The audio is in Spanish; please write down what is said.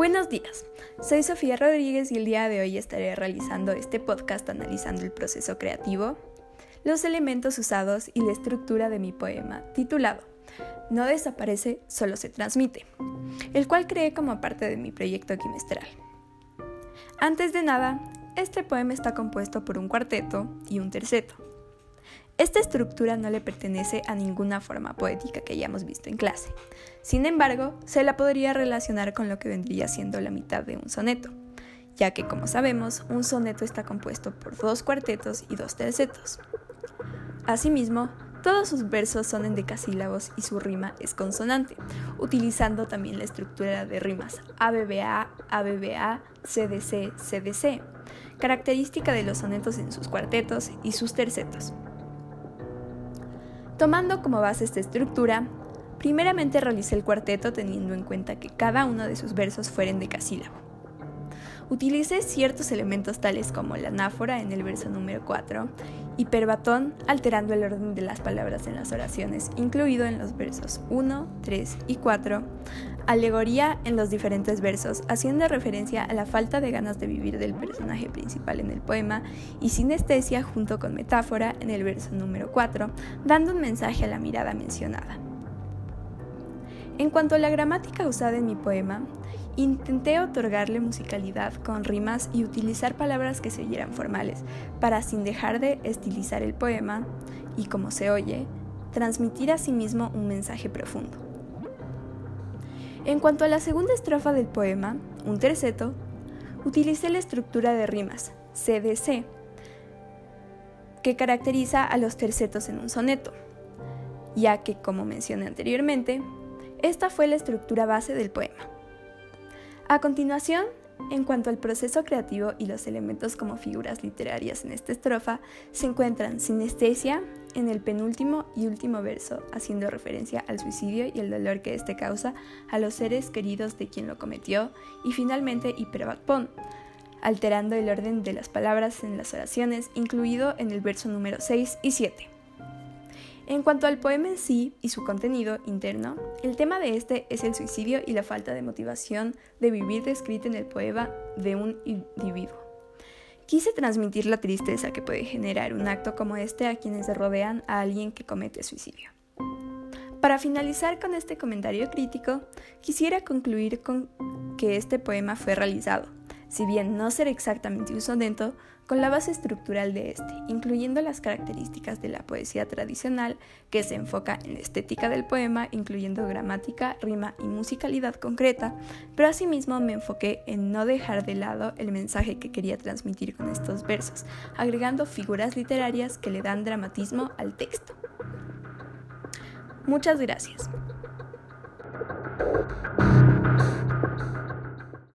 Buenos días, soy Sofía Rodríguez y el día de hoy estaré realizando este podcast analizando el proceso creativo, los elementos usados y la estructura de mi poema titulado No desaparece, solo se transmite, el cual creé como parte de mi proyecto quimestral. Antes de nada, este poema está compuesto por un cuarteto y un terceto. Esta estructura no le pertenece a ninguna forma poética que hayamos visto en clase. Sin embargo, se la podría relacionar con lo que vendría siendo la mitad de un soneto, ya que como sabemos, un soneto está compuesto por dos cuartetos y dos tercetos. Asimismo, todos sus versos son en decasílabos y su rima es consonante, utilizando también la estructura de rimas ABBA, ABBA, CDC, CDC, característica de los sonetos en sus cuartetos y sus tercetos. Tomando como base esta estructura, primeramente realicé el cuarteto teniendo en cuenta que cada uno de sus versos fuera en decasílabo. Utilicé ciertos elementos tales como la anáfora en el verso número 4 y perbatón alterando el orden de las palabras en las oraciones, incluido en los versos 1, 3 y 4, alegoría en los diferentes versos, haciendo referencia a la falta de ganas de vivir del personaje principal en el poema, y sinestesia junto con metáfora en el verso número 4, dando un mensaje a la mirada mencionada. En cuanto a la gramática usada en mi poema, intenté otorgarle musicalidad con rimas y utilizar palabras que se oyeran formales, para sin dejar de estilizar el poema y, como se oye, transmitir a sí mismo un mensaje profundo. En cuanto a la segunda estrofa del poema, un terceto, utilicé la estructura de rimas, CDC, que caracteriza a los tercetos en un soneto, ya que, como mencioné anteriormente, esta fue la estructura base del poema. A continuación, en cuanto al proceso creativo y los elementos como figuras literarias en esta estrofa, se encuentran sinestesia, en el penúltimo y último verso, haciendo referencia al suicidio y el dolor que éste causa a los seres queridos de quien lo cometió, y finalmente hiperbatpon, alterando el orden de las palabras en las oraciones, incluido en el verso número 6 y 7. En cuanto al poema en sí y su contenido interno, el tema de este es el suicidio y la falta de motivación de vivir descrita en el poema de un individuo. Quise transmitir la tristeza que puede generar un acto como este a quienes rodean a alguien que comete suicidio. Para finalizar con este comentario crítico, quisiera concluir con que este poema fue realizado si bien no ser exactamente un soneto, con la base estructural de este, incluyendo las características de la poesía tradicional, que se enfoca en la estética del poema, incluyendo gramática, rima y musicalidad concreta, pero asimismo me enfoqué en no dejar de lado el mensaje que quería transmitir con estos versos, agregando figuras literarias que le dan dramatismo al texto. Muchas gracias.